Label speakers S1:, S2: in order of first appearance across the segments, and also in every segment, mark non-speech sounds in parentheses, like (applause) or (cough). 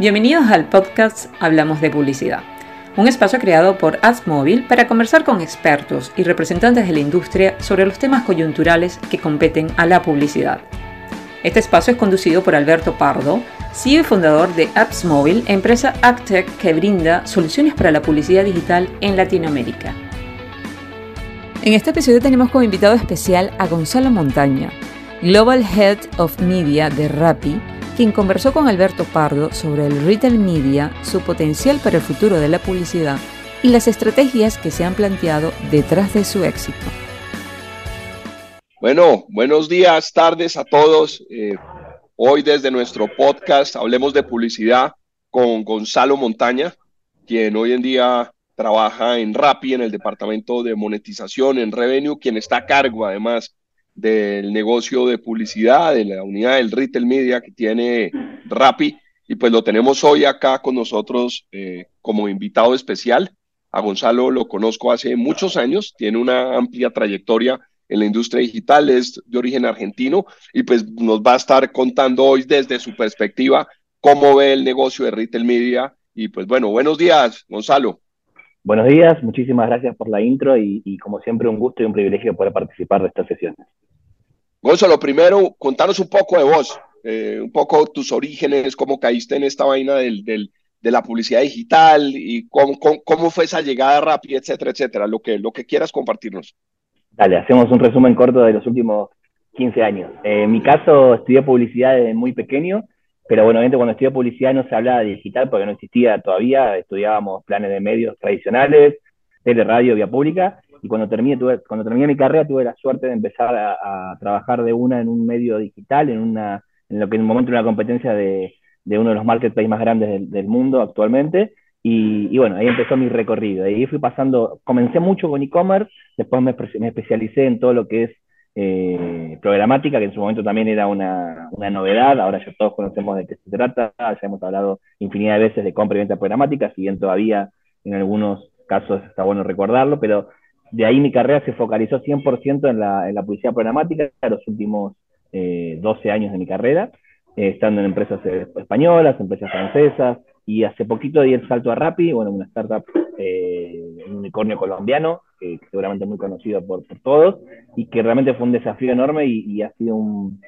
S1: Bienvenidos al podcast Hablamos de Publicidad, un espacio creado por AdsMobile para conversar con expertos y representantes de la industria sobre los temas coyunturales que competen a la publicidad. Este espacio es conducido por Alberto Pardo, CEO y fundador de AppsMobile, empresa AppTech que brinda soluciones para la publicidad digital en Latinoamérica. En este episodio tenemos como invitado especial a Gonzalo Montaña, Global Head of Media de Rappi, quien conversó con Alberto Pardo sobre el retail media, su potencial para el futuro de la publicidad y las estrategias que se han planteado detrás de su éxito.
S2: Bueno, buenos días, tardes a todos. Eh, hoy desde nuestro podcast Hablemos de Publicidad con Gonzalo Montaña, quien hoy en día trabaja en Rappi, en el departamento de monetización, en Revenue, quien está a cargo además del negocio de publicidad, de la unidad del retail media que tiene Rappi. Y pues lo tenemos hoy acá con nosotros eh, como invitado especial. A Gonzalo lo conozco hace muchos años, tiene una amplia trayectoria en la industria digital, es de origen argentino y pues nos va a estar contando hoy desde su perspectiva cómo ve el negocio de retail media. Y pues bueno, buenos días, Gonzalo.
S3: Buenos días, muchísimas gracias por la intro y, y como siempre un gusto y un privilegio poder participar de estas sesiones.
S2: Gonzalo, primero, contanos un poco de vos, eh, un poco tus orígenes, cómo caíste en esta vaina del, de la publicidad digital y cómo, cómo, fue esa llegada rápida, etcétera, etcétera, lo que, lo que quieras compartirnos.
S3: Dale, hacemos un resumen corto de los últimos 15 años. Eh, en mi caso, estudié publicidad desde muy pequeño, pero bueno, obviamente cuando estudié publicidad no se hablaba de digital porque no existía todavía, estudiábamos planes de medios tradicionales, tele, radio, vía pública, y cuando terminé, tuve, cuando terminé mi carrera tuve la suerte de empezar a, trabajar de una en un medio digital, en, una, en lo que en un momento era una competencia de, de uno de los marketplaces más grandes del, mundo actualmente. Y, y, bueno, ahí empezó mi recorrido. Ahí fui pasando, comencé mucho con e-commerce, después me, me, especialicé en todo lo que es eh, programática, que en su momento también era una, una, novedad, ahora ya todos conocemos de qué se trata, ya hemos hablado infinidad de veces de compra y venta programática, si bien todavía en algunos casos está bueno recordarlo, pero de ahí mi carrera se focalizó 100% en la, en la publicidad programática los últimos eh, 12 años de mi carrera, eh, estando en empresas eh, españolas, empresas francesas, y hace poquito di el salto a Rappi, bueno, una startup, eh, un unicornio colombiano, que, seguramente muy conocido por, todos, y que realmente fue un desafío enorme y ha sido un,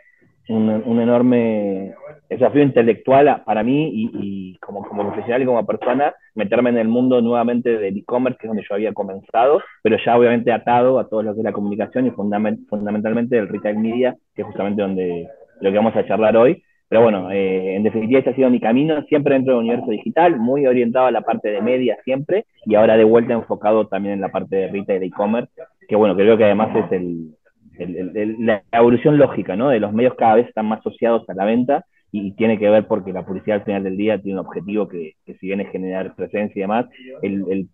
S3: un, un, enorme desafío intelectual para mí y, y, como, como profesional y como persona, meterme en el mundo nuevamente del e-commerce, que es donde yo había comenzado, pero ya obviamente atado a todo lo que es la comunicación y fundament, fundamentalmente el retail media, que es justamente donde lo que vamos a charlar hoy. Pero bueno, eh, en definitiva ese ha sido mi camino, siempre dentro del universo digital, muy orientado a la parte de media siempre, y ahora de vuelta enfocado también en la parte de retail e-commerce, que bueno, creo que además es el, el, el, la evolución lógica, ¿no? De los medios cada vez están más asociados a la venta y tiene que ver porque la publicidad al final del día tiene un objetivo que, que si bien es generar presencia y demás, el,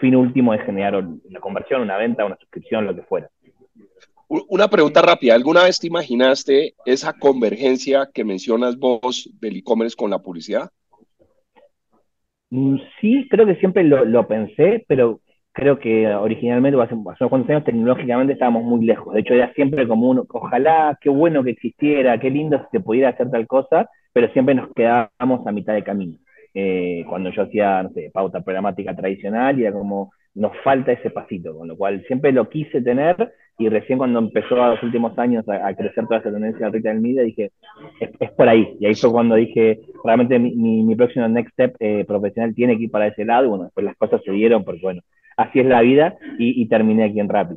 S3: fin último es generar una conversión, una venta, una suscripción, lo que fuera.
S2: Una pregunta rápida, ¿alguna vez te imaginaste esa convergencia que mencionas vos del e-commerce con la publicidad?
S3: Mm, sí, creo que siempre lo, lo pensé, pero creo que originalmente, hace, unos años, tecnológicamente estábamos muy lejos. De hecho, era siempre como un, ojalá, qué bueno que existiera, qué lindo si se pudiera hacer tal cosa, pero siempre nos quedábamos a mitad de camino. Eh, cuando yo hacía, pauta programática tradicional, y era como, nos falta ese pasito, con lo cual siempre lo quise tener, y recién cuando empezó a los últimos años a, crecer toda esa tendencia del retail media, dije, es, por ahí. Y ahí fue cuando dije, realmente mi próximo next step eh, profesional tiene que ir para ese lado, y bueno, después las cosas se dieron, porque bueno, así es la vida y, y terminé aquí en Rappi.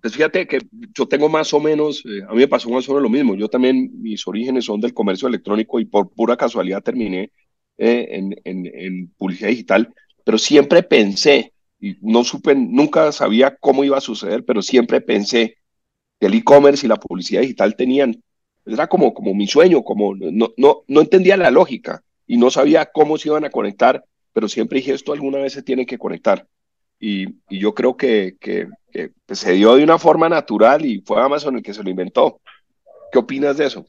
S2: Pues fíjate que yo tengo más o menos, eh, a mí me pasó más o menos lo mismo. Yo también, mis orígenes son del comercio electrónico y por pura casualidad terminé eh, en, en, en, publicidad digital, pero siempre pensé, y no supe, nunca sabía cómo iba a suceder, pero siempre pensé que el e-commerce y la publicidad digital tenían, era como, como mi sueño, como no, no, no entendía la lógica y no sabía cómo se iban a conectar, pero siempre dije esto alguna vez se tiene que conectar. Y, yo creo que, pues, se dio de una forma natural y fue Amazon el que se lo inventó. ¿Qué opinas de eso?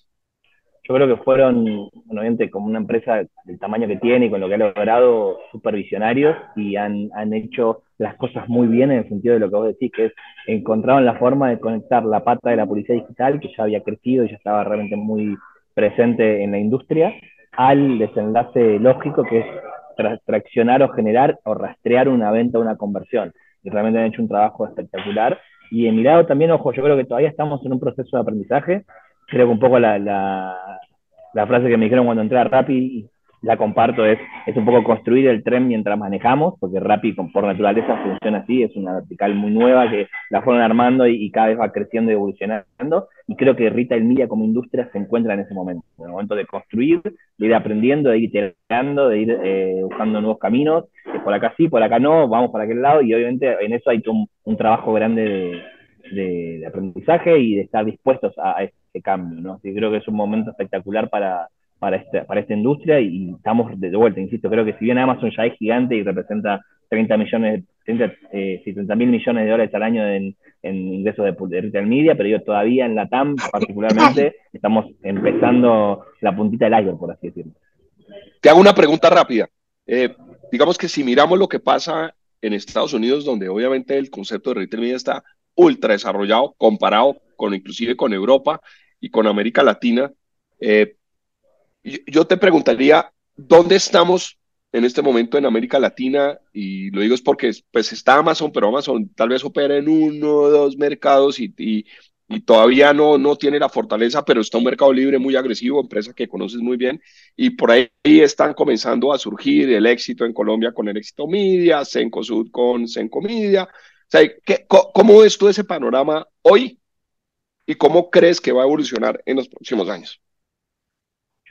S3: Yo creo que fueron, obviamente, como una empresa del tamaño que tiene y con lo que ha logrado, supervisionarios y han, han hecho las cosas muy bien en el sentido de lo que vos decís, que es encontraron la forma de conectar la pata de la publicidad digital, que ya había crecido y ya estaba realmente muy presente en la industria, al desenlace lógico que es traccionar o generar o rastrear una venta o una conversión. Y realmente han hecho un trabajo espectacular. Y en mi lado también, ojo, yo creo que todavía estamos en un proceso de aprendizaje. Creo que un poco la, la, frase que me dijeron cuando entré a Rappi la comparto, es, es un poco construir el tren mientras manejamos, porque Rappi por naturaleza funciona así, es una vertical muy nueva que la fueron armando y, cada vez va creciendo y evolucionando, y creo que Retail Media como industria se encuentra en ese momento, en el momento de construir, de ir aprendiendo, de ir iterando, de ir eh, buscando nuevos caminos, por acá sí, por acá no, vamos para aquel lado, y obviamente en eso hay un, un trabajo grande de, de, aprendizaje y de estar dispuestos a, ese cambio, ¿no? Creo que es un momento espectacular para para, esta, para esta industria y, estamos de, vuelta, insisto, creo que si bien Amazon ya es gigante y representa 30 millones, 30, eh, mil millones de dólares al año en, ingresos de, retail media, pero yo todavía en la TAM particularmente (laughs) estamos empezando la puntita del iceberg, por así decirlo.
S2: Te hago una pregunta rápida. Eh, digamos que si miramos lo que pasa en Estados Unidos, donde obviamente el concepto de retail media está ultra desarrollado comparado con inclusive con Europa y con América Latina, eh, yo te preguntaría, ¿dónde estamos en este momento en América Latina? Y lo digo es porque pues está Amazon, pero Amazon tal vez opera en uno o dos mercados y, todavía no, no tiene la fortaleza, pero está un mercado libre muy agresivo, empresa que conoces muy bien, y por ahí están comenzando a surgir el éxito en Colombia con el éxito Media, Sencosud con Sencomedia. O sea, ¿qué, ¿cómo ves tú ese panorama hoy y cómo crees que va a evolucionar en los próximos años?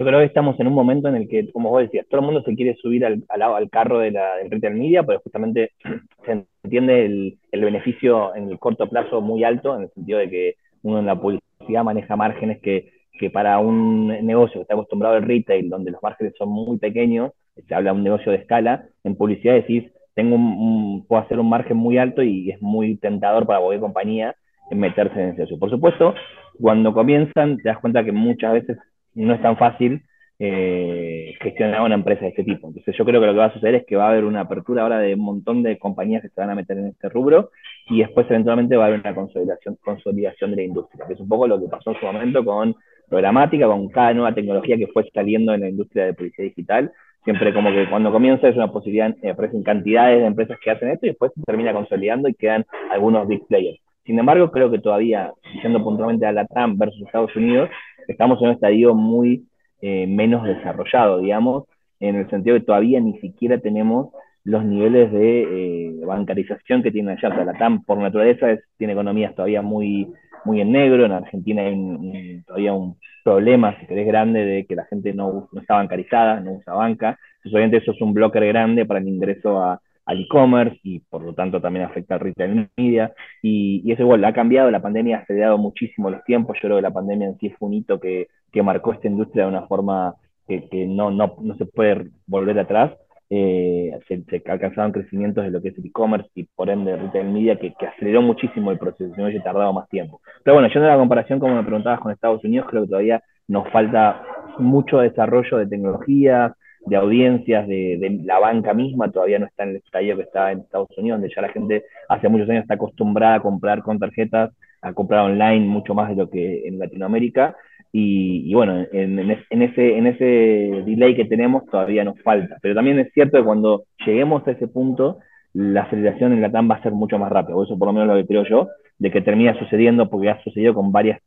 S3: Yo creo que estamos en un momento en el que, como vos decías, todo el mundo se quiere subir al, al, carro de la, del retail media, pero justamente (clears throat) se entiende el, el, beneficio en el corto plazo muy alto, en el sentido de que uno en la publicidad maneja márgenes que, que para un negocio que está acostumbrado al retail, donde los márgenes son muy pequeños, se habla de un negocio de escala, en publicidad decís, tengo un, puedo hacer un margen muy alto y es muy tentador para cualquier compañía meterse en ese negocio. Por supuesto, cuando comienzan, te das cuenta que muchas veces no es tan fácil eh, gestionar una empresa de este tipo. Entonces yo creo que lo que va a suceder es que va a haber una apertura ahora de un montón de compañías que se van a meter en este rubro y después eventualmente va a haber una consolidación, consolidación de la industria, que es un poco lo que pasó en su momento con programática, con cada nueva tecnología que fue saliendo en la industria de publicidad digital. Siempre como que cuando comienza es una posibilidad, eh, aparecen cantidades de empresas que hacen esto y después se termina consolidando y quedan algunos big players. Sin embargo, creo que todavía, yendo puntualmente a la TAM versus Estados Unidos, estamos en un estadio muy eh, menos desarrollado, digamos, en el sentido que todavía ni siquiera tenemos los niveles de eh, bancarización que tiene allá. O sea, por naturaleza tiene economías todavía muy, muy en negro, en Argentina hay todavía un problema, si querés, grande de que la gente no, no está bancarizada, no usa banca. Entonces, obviamente eso es un bloque grande para el ingreso a, al e-commerce y por lo tanto también afecta al retail media. Y, eso igual, ha cambiado, la pandemia ha acelerado muchísimo los tiempos, yo creo que la pandemia en sí fue un hito que, marcó esta industria de una forma que, no, no, no, se puede volver atrás. Eh, se, se, alcanzaron crecimientos de lo que es el e-commerce y por ende retail media que, aceleró muchísimo el proceso, si no hubiese tardado más tiempo. Pero bueno, yo en la comparación, como me preguntabas con Estados Unidos, creo que todavía nos falta mucho desarrollo de tecnologías, de audiencias de, la banca misma todavía no está en el estadio que está en Estados Unidos, donde ya la gente hace muchos años está acostumbrada a comprar con tarjetas, a comprar online mucho más de lo que en Latinoamérica. Y, bueno, en, ese, en ese delay que tenemos todavía nos falta. Pero también es cierto que cuando lleguemos a ese punto, la aceleración en la TAM va a ser mucho más rápida, o eso por lo menos lo que creo yo, de que termina sucediendo porque ha sucedido con varias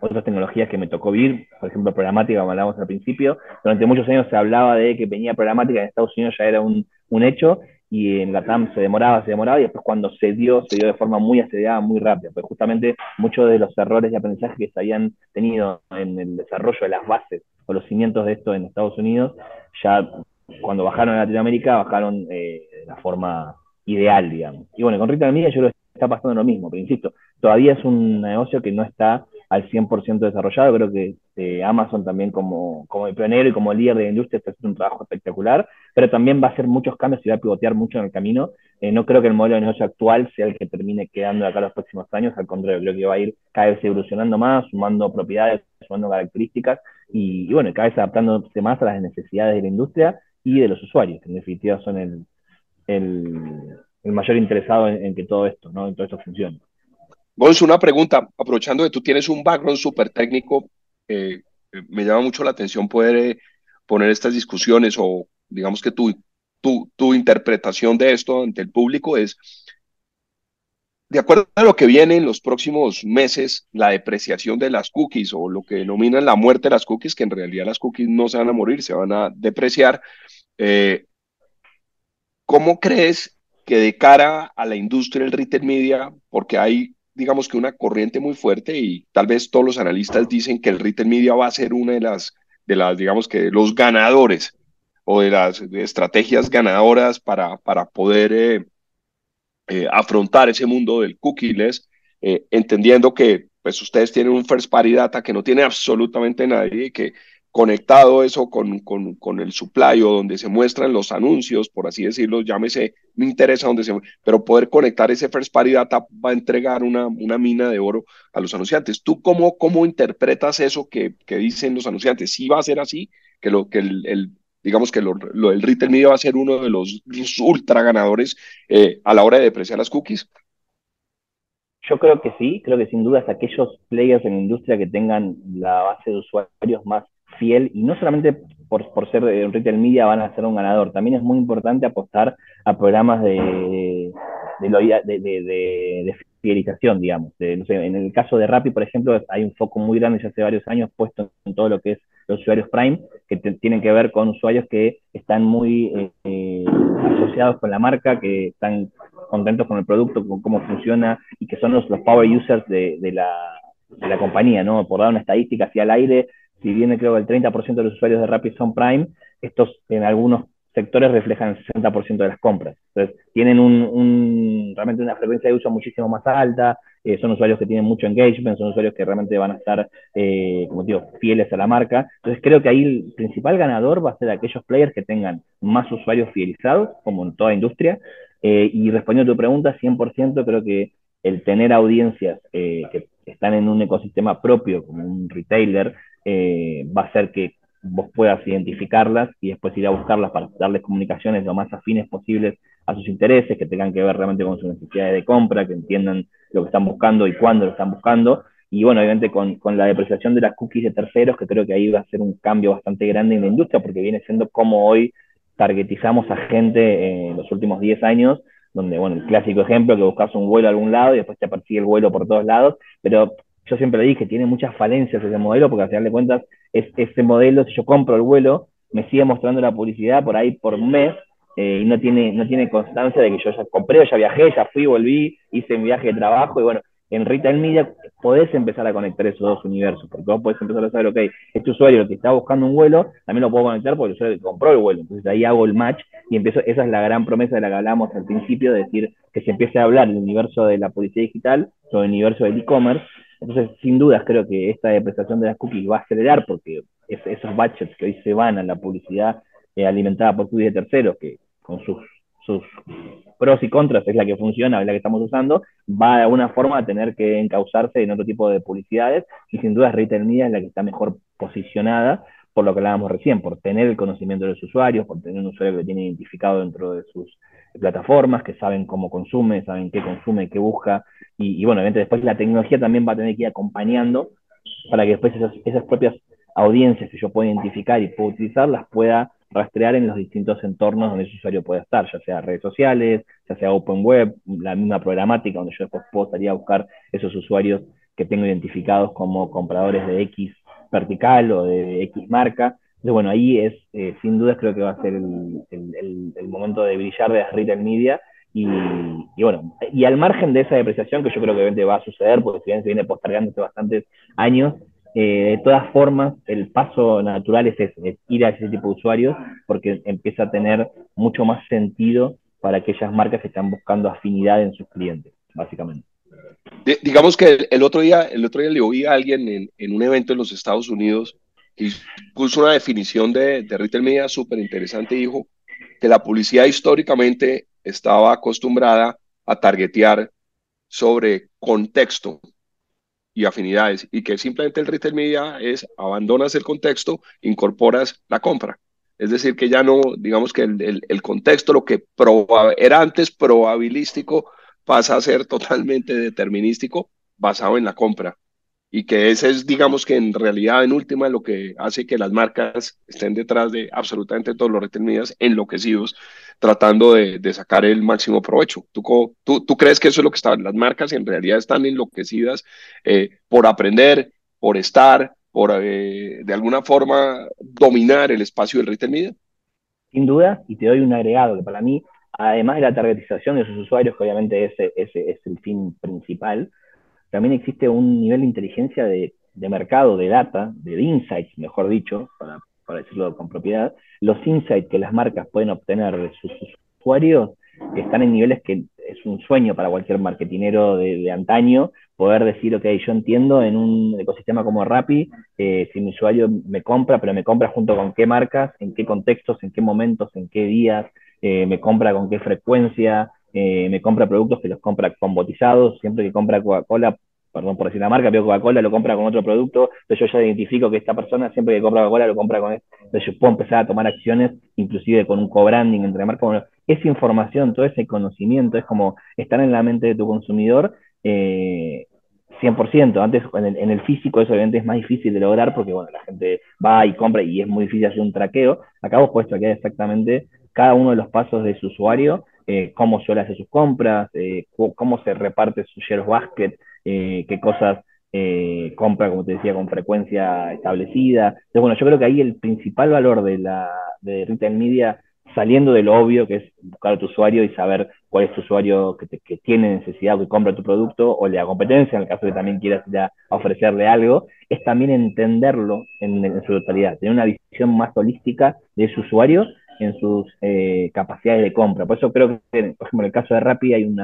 S3: otras tecnologías que me tocó vivir, por ejemplo, programática, como hablábamos al principio. Durante muchos años se hablaba de que venía programática en Estados Unidos ya era un, un hecho y en la TAM se demoraba, se demoraba y después cuando se dio, se dio de forma muy acelerada, muy rápida. Pues justamente muchos de los errores de aprendizaje que se habían tenido en el desarrollo de las bases o los cimientos de esto en Estados Unidos, ya cuando bajaron a Latinoamérica, bajaron eh, de la forma ideal, digamos. Y bueno, con Retail Media yo creo que está pasando lo mismo, pero insisto, todavía es un negocio que no está al 100% desarrollado. Creo que eh, Amazon también como, como el pionero y como líder de la industria está haciendo un trabajo espectacular, pero también va a hacer muchos cambios y va a pivotear mucho en el camino. Eh, no creo que el modelo de negocio actual sea el que termine quedando acá los próximos años, al contrario, creo que va a ir cada vez evolucionando más, sumando propiedades, sumando características y, bueno, cada vez adaptándose más a las necesidades de la industria y de los usuarios, que en definitiva son el, el, mayor interesado en, que todo esto, ¿no? en todo esto funcione.
S2: Gonz, una pregunta, aprovechando que tú tienes un background súper técnico, eh, me llama mucho la atención poder, poner estas discusiones o digamos que tu, tu, tu interpretación de esto ante el público es, de acuerdo a lo que viene en los próximos meses, la depreciación de las cookies o lo que denominan la muerte de las cookies, que en realidad las cookies no se van a morir, se van a depreciar. Eh, ¿Cómo crees que de cara a la industria del retail media, porque hay digamos que una corriente muy fuerte y tal vez todos los analistas dicen que el retail media va a ser una de las, de las digamos que los ganadores o de las estrategias ganadoras para, para poder eh, eh, afrontar ese mundo del cookieless, eh, entendiendo que pues ustedes tienen un first party data que no tiene absolutamente nadie, que conectado eso con, con, con, el supply o donde se muestran los anuncios, por así decirlo, llámese, me interesa donde se, pero poder conectar ese first party data va a entregar una, una mina de oro a los anunciantes. ¿Tú cómo, cómo interpretas eso que, que dicen los anunciantes? ¿Sí va a ser así? Que, lo, que el, el digamos que lo, lo, el retail media va a ser uno de los, ultra ganadores eh, a la hora de depreciar las cookies?
S3: Yo creo que sí, creo que sin duda es aquellos players en la industria que tengan la base de usuarios más fiel y no solamente por, por ser retail media van a ser un ganador, también es muy importante apostar a programas de, de, de, de fidelización, digamos. en el caso de Rappi, por ejemplo, hay un foco muy grande ya hace varios años puesto en todo lo que es los usuarios Prime, que tienen que ver con usuarios que están muy eh, eh, asociados con la marca, que están contentos con el producto, con cómo funciona y que son los, los power users de, de, la, de la compañía, ¿no? Por dar una estadística hacia el aire, si bien creo que el 30% de los usuarios de Rappi son Prime, estos en algunos sectores reflejan el 60% de las compras. Entonces, tienen un, realmente una frecuencia de uso muchísimo más alta, eh, son usuarios que tienen mucho engagement, son usuarios que realmente van a estar, eh, como digo, fieles a la marca. Entonces, creo que ahí el principal ganador va a ser aquellos players que tengan más usuarios fidelizados, como en toda industria. Eh, y respondiendo a tu pregunta, 100% creo que el tener audiencias que están en un ecosistema propio, como un retailer, va a hacer que vos puedas identificarlas y después ir a buscarlas para darles comunicaciones lo más afines posibles a sus intereses, que tengan que ver realmente con sus necesidades de compra, que entiendan lo que están buscando y cuándo lo están buscando. Y bueno, obviamente con, con, la depreciación de las cookies de terceros, que creo que ahí va a ser un cambio bastante grande en la industria, porque viene siendo como hoy targetizamos a gente en los últimos 10 años, donde, bueno, el clásico ejemplo, que buscas un vuelo a algún lado y después te persigue el vuelo por todos lados, pero yo siempre dije, tiene muchas falencias ese modelo, porque al final de cuentas, es, ese modelo, si yo compro el vuelo, me sigue mostrando la publicidad por ahí por un mes, eh, y no tiene, no tiene constancia de que yo ya compré, ya viajé, ya fui, volví, hice mi viaje de trabajo, y bueno, en Retail Media podés empezar a conectar esos dos universos, porque vos podés empezar a saber, ok, este usuario que está buscando un vuelo, también lo puedo conectar porque el usuario que compró el vuelo, entonces ahí hago el match y empiezo, esa es la gran promesa de la que hablábamos al principio, de decir que se empiece a hablar del universo de la publicidad digital sobre el universo del e-commerce, entonces, sin dudas, creo que esta depreciación de las cookies va a acelerar porque esos budgets que hoy se van a la publicidad eh, alimentada por cookies de terceros, que con sus, sus pros y contras es la que funciona, es la que estamos usando, va de alguna forma a tener que encauzarse en otro tipo de publicidades y sin duda Retail Media es la que está mejor posicionada por lo que hablábamos recién, por tener el conocimiento de los usuarios, por tener un usuario que lo tiene identificado dentro de sus plataformas, que saben cómo consume, saben qué consume, qué busca, y, bueno, obviamente después la tecnología también va a tener que ir acompañando para que después esas, esas propias audiencias que yo puedo identificar y puedo utilizar, las pueda rastrear en los distintos entornos donde ese usuario puede estar, ya sea redes sociales, ya sea open web, la misma programática, donde yo después puedo a buscar esos usuarios que tengo identificados como compradores de X vertical o de X marca. Entonces, bueno, ahí es, eh, sin dudas, creo que va a ser el, el, el, momento de brillar de las retail media. Y, y, bueno, y al margen de esa depreciación, que yo creo que obviamente va a suceder, porque si bien se viene postergando hace bastantes años, eh, de todas formas, el paso natural es, ir a ese tipo de usuarios, porque empieza a tener mucho más sentido para aquellas marcas que están buscando afinidad en sus clientes, básicamente.
S2: digamos que el otro día, el otro día le oí a alguien en, en un evento en los Estados Unidos y puso una definición de, de retail media súper interesante y dijo que la publicidad históricamente estaba acostumbrada a targetear sobre contexto y afinidades y que simplemente el retail media es abandonas el contexto, incorporas la compra. Es decir, que ya no, digamos que el, el, el contexto, lo que era antes probabilístico, pasa a ser totalmente determinístico basado en la compra. Y que ese es, digamos que en realidad, en última, lo que hace que las marcas estén detrás de absolutamente todos los retail medias enloquecidos, tratando de, de sacar el máximo provecho. ¿Tú, tú, ¿Tú, crees que eso es lo que están? Las marcas en realidad están enloquecidas eh, por aprender, por estar, por eh, de alguna forma dominar el espacio del retail media?
S3: Sin duda, y te doy un agregado que para mí, además de la targetización de sus usuarios, que obviamente ese, ese es el fin principal, también existe un nivel de inteligencia de, mercado, de data, de insights, mejor dicho, para, decirlo con propiedad, los insights que las marcas pueden obtener de sus usuarios están en niveles que es un sueño para cualquier marketinero de, antaño poder decir, ok, yo entiendo en un ecosistema como Rappi, eh, si mi usuario me compra, pero me compra junto con qué marcas, en qué contextos, en qué momentos, en qué días, eh, me compra con qué frecuencia, eh, me compra productos que los compra con botizados, siempre que compra Coca-Cola, perdón por decir la marca, pero Coca-Cola lo compra con otro producto, entonces yo ya identifico que esta persona siempre que compra Coca-Cola lo compra con esto, entonces yo puedo empezar a tomar acciones, inclusive con un co-branding entre marcas, esa información, todo ese conocimiento es como estar en la mente de tu consumidor eh, 100%. Antes en el, físico eso obviamente es más difícil de lograr porque bueno, la gente va y compra y es muy difícil hacer un traqueo. Acá vos puedes traquear exactamente cada uno de los pasos de su usuario eh, cómo suele hacer sus compras, eh, cómo se reparte su share basket, eh, qué cosas compra, como te decía, con frecuencia establecida. Entonces, bueno, yo creo que ahí el principal valor de la de retail media, saliendo de lo obvio, que es buscar a tu usuario y saber cuál es tu usuario que, que tiene necesidad o que compra tu producto, o la competencia, en el caso de que también quieras ya ofrecerle algo, es también entenderlo en, en su totalidad, tener una visión más holística de su usuario en sus eh, capacidades de compra. Por eso creo que, por ejemplo, en el caso de Rappi hay un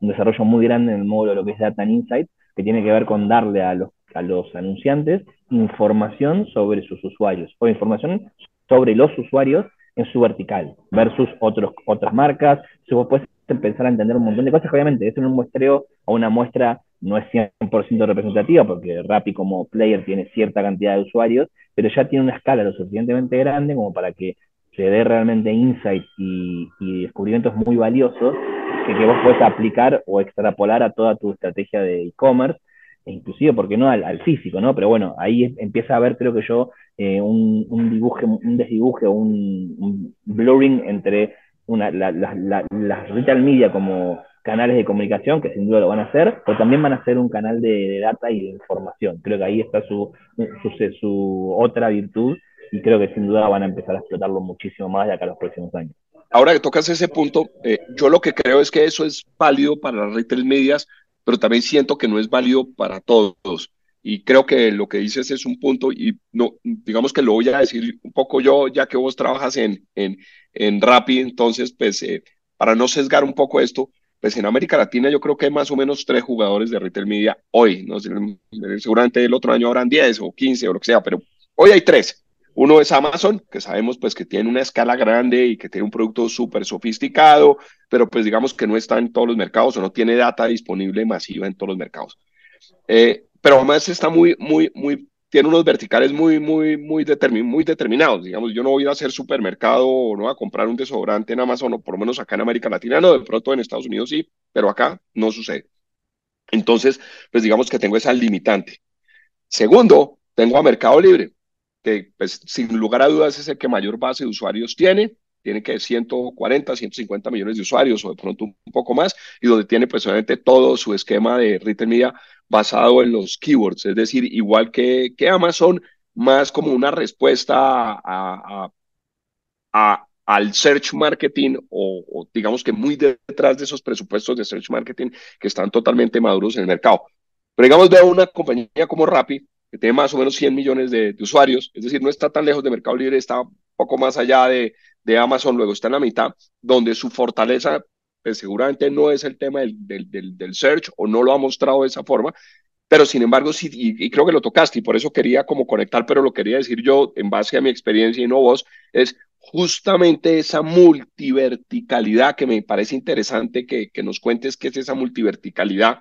S3: desarrollo muy grande en el módulo de lo que es Data and Insight, que tiene que ver con darle a los, a los anunciantes información sobre sus usuarios o información sobre los usuarios en su vertical versus otros, otras marcas. Si vos puedes empezar a entender un montón de cosas, obviamente, es un muestreo o una muestra no es 100% representativa porque Rappi como player tiene cierta cantidad de usuarios, pero ya tiene una escala lo suficientemente grande como para que se dé realmente insights y, descubrimientos muy valiosos que, que, vos puedes aplicar o extrapolar a toda tu estrategia de e-commerce, e inclusive, porque no al, físico, ¿no? Pero bueno, ahí empieza a haber, creo que yo, eh, un, un dibuje, un desdibuje, un, blurring entre una, las retail media como canales de comunicación, que sin duda lo van a hacer, pero también van a ser un canal de, data y de información. Creo que ahí está su, su, su otra virtud y creo que sin duda van a empezar a explotarlo muchísimo más de acá a los próximos años.
S2: Ahora que tocas ese punto, eh, yo lo que creo es que eso es válido para las retail medias, pero también siento que no es válido para todos. Y creo que lo que dices es un punto, y no, digamos que lo voy a decir un poco yo, ya que vos trabajas en, en, en Rappi, entonces, pues, eh, para no sesgar un poco esto, pues en América Latina yo creo que hay más o menos tres jugadores de retail media hoy, ¿no? seguramente el otro año habrán 10 o 15 o lo que sea, pero hoy hay tres. Uno es Amazon, que sabemos pues que tiene una escala grande y que tiene un producto súper sofisticado, pero pues digamos que no está en todos los mercados o no tiene data disponible masiva en todos los mercados. Eh, pero además está muy, muy, muy, tiene unos verticales muy, muy, muy, muy determinados. Digamos, yo no voy a hacer supermercado o no a comprar un desodorante en Amazon o por lo menos acá en América Latina, no, de pronto en Estados Unidos sí, pero acá no sucede. Entonces, pues digamos que tengo esa limitante. Segundo, tengo a Mercado Libre que pues, sin lugar a dudas es el que mayor base de usuarios tiene, tiene que 140, 150 millones de usuarios o de pronto un poco más, y donde tiene pues obviamente todo su esquema de retail media basado en los keywords, es decir, igual que, que Amazon, más como una respuesta a, al search marketing o, o, digamos que muy detrás de esos presupuestos de search marketing que están totalmente maduros en el mercado. Pero digamos, veo una compañía como Rappi, que tiene más o menos 100 millones de, usuarios, es decir, no está tan lejos de Mercado Libre, está un poco más allá de, de Amazon, luego está en la mitad, donde su fortaleza pues, seguramente no es el tema del, del, del, search o no lo ha mostrado de esa forma, pero sin embargo sí, y, creo que lo tocaste y por eso quería como conectar, pero lo quería decir yo en base a mi experiencia y no vos, es justamente esa multiverticalidad que me parece interesante que, que nos cuentes qué es esa multiverticalidad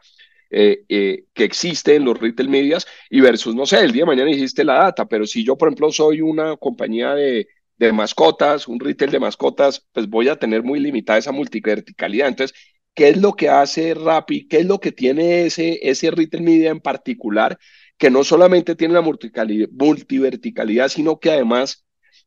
S2: eh, eh, que existe en los retail medias y versus, no sé, el día de mañana hiciste la data, pero si yo, por ejemplo, soy una compañía de, de mascotas, un retail de mascotas, pues voy a tener muy limitada esa multiverticalidad. Entonces, ¿qué es lo que hace Rappi? ¿Qué es lo que tiene ese, ese retail media en particular que no solamente tiene la multiverticalidad, sino que además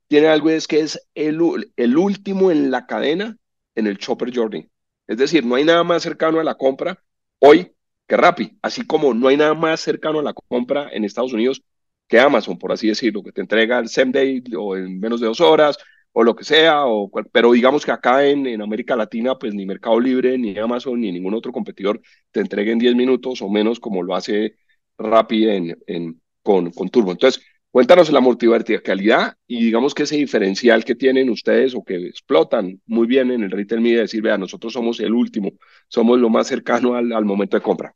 S2: tiene algo es que es el, el último en la cadena en el Chopper Journey. Es decir, no hay nada más cercano a la compra hoy que Rappi, así como no hay nada más cercano a la compra en Estados Unidos que Amazon, por así decirlo, que te entrega el same day o en menos de dos horas o lo que sea, o, pero digamos que acá en, en América Latina, pues ni Mercado Libre, ni Amazon, ni ningún otro competidor te entreguen 10 minutos o menos como lo hace Rappi en, en, con, con Turbo. Entonces, cuéntanos la multiverticalidad y digamos que ese diferencial que tienen ustedes o que explotan muy bien en el retail media, decir, vea, nosotros somos el último, somos lo más cercano al, al momento de compra.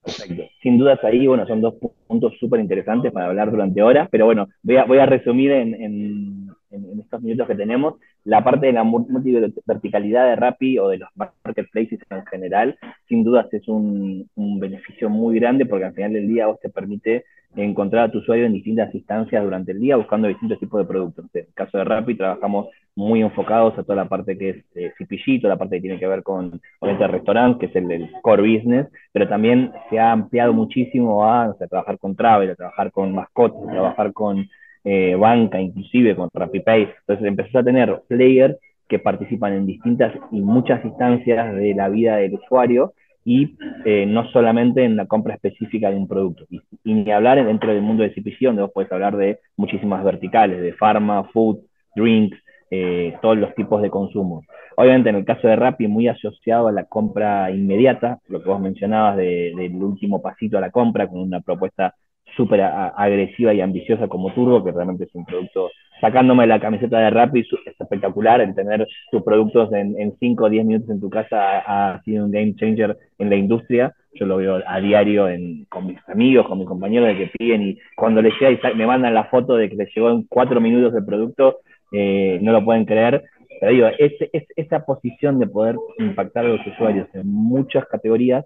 S3: Perfecto. Sin dudas ahí, bueno, son dos puntos súper interesantes para hablar durante horas, pero bueno, voy a, voy a resumir en, en, en, estos minutos que tenemos la parte de la multiverticalidad de Rappi o de los marketplaces en general. Sin dudas es un, un beneficio muy grande porque al final del día vos te permite encontrar a tu usuario en distintas instancias durante el día buscando distintos tipos de productos. En el caso de Rappi trabajamos muy enfocados a toda la parte que es eh, toda la parte que tiene que ver con obviamente el restaurante, que es el, core business, pero también se ha ampliado muchísimo a, trabajar con travel, a trabajar con mascotas, a trabajar con eh, banca, inclusive con RappiPay. Entonces empezás a tener players que participan en distintas y muchas instancias de la vida del usuario y eh, no solamente en la compra específica de un producto. Y, ni hablar dentro del mundo de CPG, donde vos puedes hablar de muchísimas verticales, de pharma, food, drinks, eh, todos los tipos de consumo. Obviamente en el caso de Rappi muy asociado a la compra inmediata, lo que vos mencionabas del último pasito a la compra, con una propuesta súper agresiva y ambiciosa como Turbo, que realmente es un producto, sacándome la camiseta de Rappi, es espectacular, el tener tus productos en 5 o 10 minutos en tu casa ha, sido un game changer en la industria. Yo lo veo a diario en, con mis amigos, con mis compañeros de que piden y cuando les llega y me mandan la foto de que les llegó en 4 minutos el producto, eh, no lo pueden creer. Pero digo, es, es, esa posición de poder impactar a los usuarios en muchas categorías,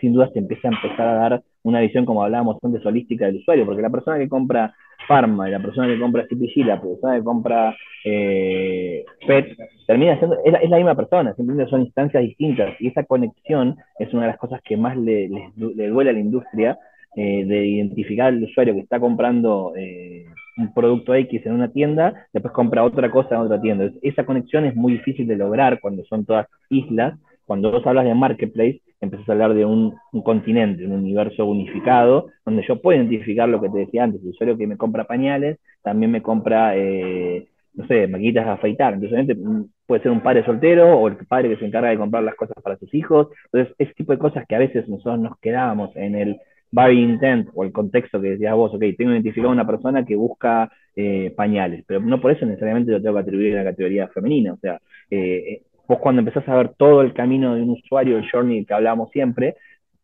S3: sin duda te empieza a empezar a dar una visión, como hablábamos antes, holística del usuario, porque la persona que compra Pharma y la persona que compra CPG, la persona que compra eh, PET, termina siendo, es la, misma persona, simplemente son instancias distintas, y esa conexión es una de las cosas que más le, duele a la industria, eh, de identificar al usuario que está comprando eh, un producto X en una tienda, después compra otra cosa en otra tienda. esa conexión es muy difícil de lograr cuando son todas islas, cuando vos hablas de marketplace, empezás a hablar de un, continente, un universo unificado, donde yo puedo identificar lo que te decía antes, el usuario que me compra pañales, también me compra, eh, no sé, maquitas a afeitar. Entonces, mm, puede ser un padre soltero o el padre que se encarga de comprar las cosas para sus hijos. Entonces, ese tipo de cosas que a veces nosotros nos quedábamos en el buying intent o el contexto que decías vos, ok, tengo identificado a una persona que busca eh, pañales, pero no por eso necesariamente lo tengo que atribuir a la categoría femenina. O sea, eh, vos cuando empezás a ver todo el camino de un usuario, el journey que hablamos siempre,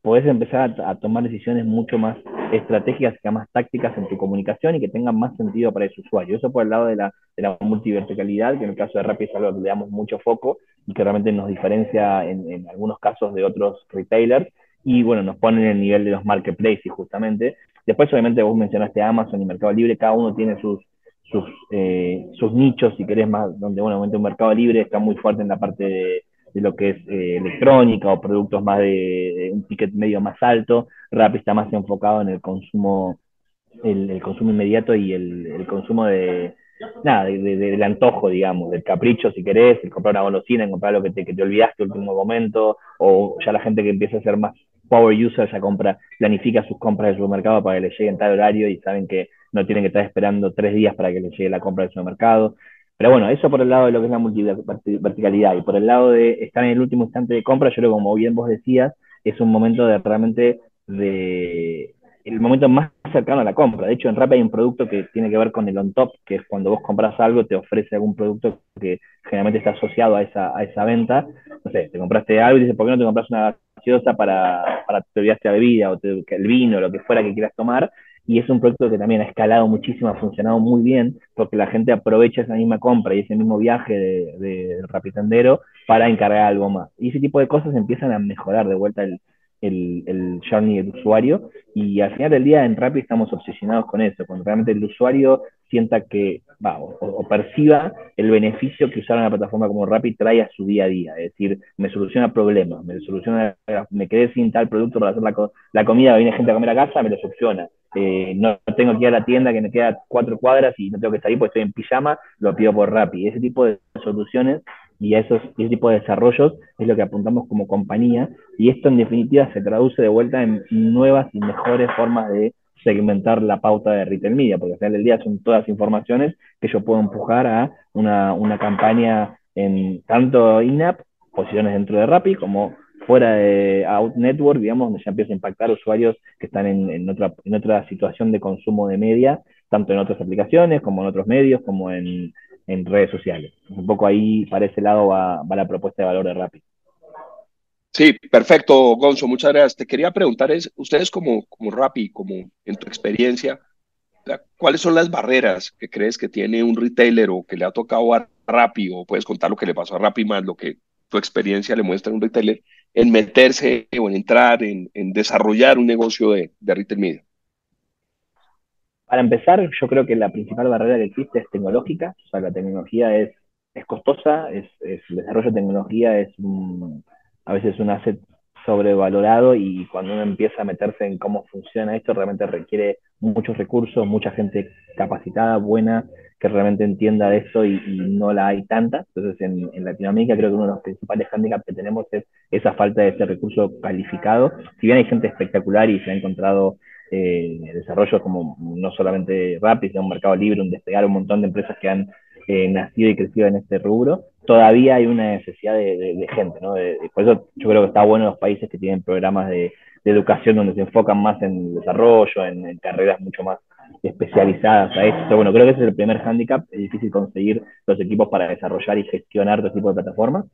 S3: podés empezar a, tomar decisiones mucho más estratégicas y más tácticas en tu comunicación y que tengan más sentido para ese usuario. Eso por el lado de la, de la multiverticalidad, que en el caso de Rappi es algo que le damos mucho foco y que realmente nos diferencia en, algunos casos de otros retailers y bueno, nos ponen en el nivel de los marketplaces justamente. Después obviamente vos mencionaste Amazon y Mercado Libre, cada uno tiene sus, sus, eh, sus nichos, si querés, más, donde, bueno, un mercado libre está muy fuerte en la parte de, lo que es eh, electrónica o productos más de, un ticket medio más alto. Rappi está más enfocado en el consumo, el, consumo inmediato y el, consumo de, nada, del antojo, digamos, del capricho, si querés, el comprar una golosina, comprar lo que te, que te olvidaste el último momento, o ya la gente que empieza a ser más power user ya compra, planifica sus compras de supermercado para que le llegue en tal horario y saben que no tienen que estar esperando tres días para que les llegue la compra del supermercado. Pero bueno, eso por el lado de lo que es la multiverticalidad y por el lado de estar en el último instante de compra, yo creo como bien vos decías, es un momento de realmente de el momento más cercano a la compra. De hecho, en Rappi hay un producto que tiene que ver con el on top, que es cuando vos compras algo, te ofrece algún producto que generalmente está asociado a esa, a esa venta. No sé, te compraste algo y dices, ¿por qué no te compras una gaseosa para, para te olvidaste la bebida o el vino, lo que fuera que quieras tomar? Y es un producto que también ha escalado muchísimo, ha funcionado muy bien, porque la gente aprovecha esa misma compra y ese mismo viaje de, de Rapitendero para encargar algo más. Y ese tipo de cosas empiezan a mejorar de vuelta el, el, el journey del usuario, y al final del día en Rappi estamos obsesionados con eso, cuando realmente el usuario sienta que o, perciba el beneficio que usar una plataforma como Rappi trae a su día a día. Es decir, me soluciona problemas, me soluciona, me quedé sin tal producto para hacer la, la comida, viene gente a comer a casa, me lo soluciona. Eh, no tengo que ir a la tienda que me queda cuatro cuadras y no tengo que ahí porque estoy en pijama, lo pido por Rappi. Ese tipo de soluciones y a esos, ese tipo de desarrollos es lo que apuntamos como compañía y esto en definitiva se traduce de vuelta en nuevas y mejores formas de segmentar la pauta de retail media, porque al final del día son todas informaciones que yo puedo empujar a una, una campaña en tanto in-app, posiciones dentro de Rappi, como fuera de Out Network, digamos, donde ya empieza a impactar usuarios que están en, en, otra, en otra situación de consumo de media, tanto en otras aplicaciones, como en otros medios, como en, en redes sociales. Un poco ahí, para ese lado, va, va la propuesta de valor de Rappi.
S2: Sí, perfecto, Gonzo, muchas gracias. Te quería preguntar, es, ustedes como, como Rappi, como en tu experiencia, ¿cuáles son las barreras que crees que tiene un retailer o que le ha tocado a Rappi, o puedes contar lo que le pasó a Rappi más lo que tu experiencia le muestra a un retailer, en meterse o en entrar, en, en desarrollar un negocio de, de retail media?
S3: Para empezar, yo creo que la principal barrera que existe es tecnológica, o sea, la tecnología es, es costosa, es, el desarrollo de tecnología es a veces un asset sobrevalorado y cuando uno empieza a meterse en cómo funciona esto, realmente requiere muchos recursos, mucha gente capacitada, buena, que realmente entienda de eso y, no la hay tanta. Entonces, en, Latinoamérica creo que uno de los principales handicaps que tenemos es esa falta de ese recurso calificado. Si bien hay gente espectacular y se ha encontrado eh, desarrollos como no solamente Rappi, sino un mercado libre, un despegar, un montón de empresas que han eh, nacido y crecido en este rubro, todavía hay una necesidad de, gente, ¿no? Por eso yo creo que está bueno los países que tienen programas de, educación donde se enfocan más en desarrollo, en, en, carreras mucho más especializadas a esto. Bueno, creo que ese es el primer hándicap, es difícil conseguir los equipos para desarrollar y gestionar todo tipo de plataformas.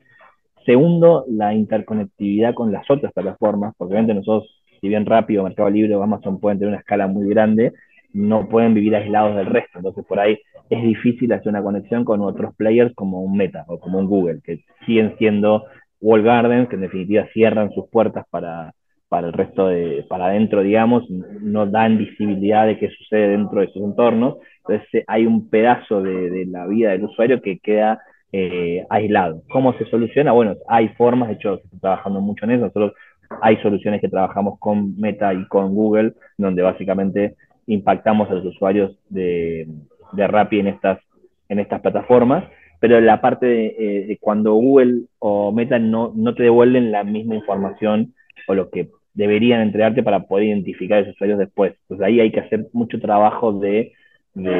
S3: Segundo, la interconectividad con las otras plataformas, porque obviamente nosotros si bien rápido, Mercado Libre o Amazon pueden tener una escala muy grande, no pueden vivir aislados del resto. Entonces, por ahí es difícil hacer una conexión con otros players como un Meta o como un Google, que siguen siendo wall gardens, que en definitiva cierran sus puertas para, para el resto de, para adentro, digamos, no dan visibilidad de qué sucede dentro de sus entornos. Entonces, hay un pedazo de, de la vida del usuario que queda eh, aislado. ¿Cómo se soluciona? Bueno, hay formas, de hecho, se está trabajando mucho en eso. Nosotros hay soluciones que trabajamos con Meta y con Google, donde básicamente impactamos a los usuarios de, de Rappi en estas, en estas plataformas, pero la parte de, eh, cuando Google o Meta no, no, te devuelven la misma información o lo que deberían entregarte para poder identificar a esos usuarios después. Entonces ahí hay que hacer mucho trabajo de, de,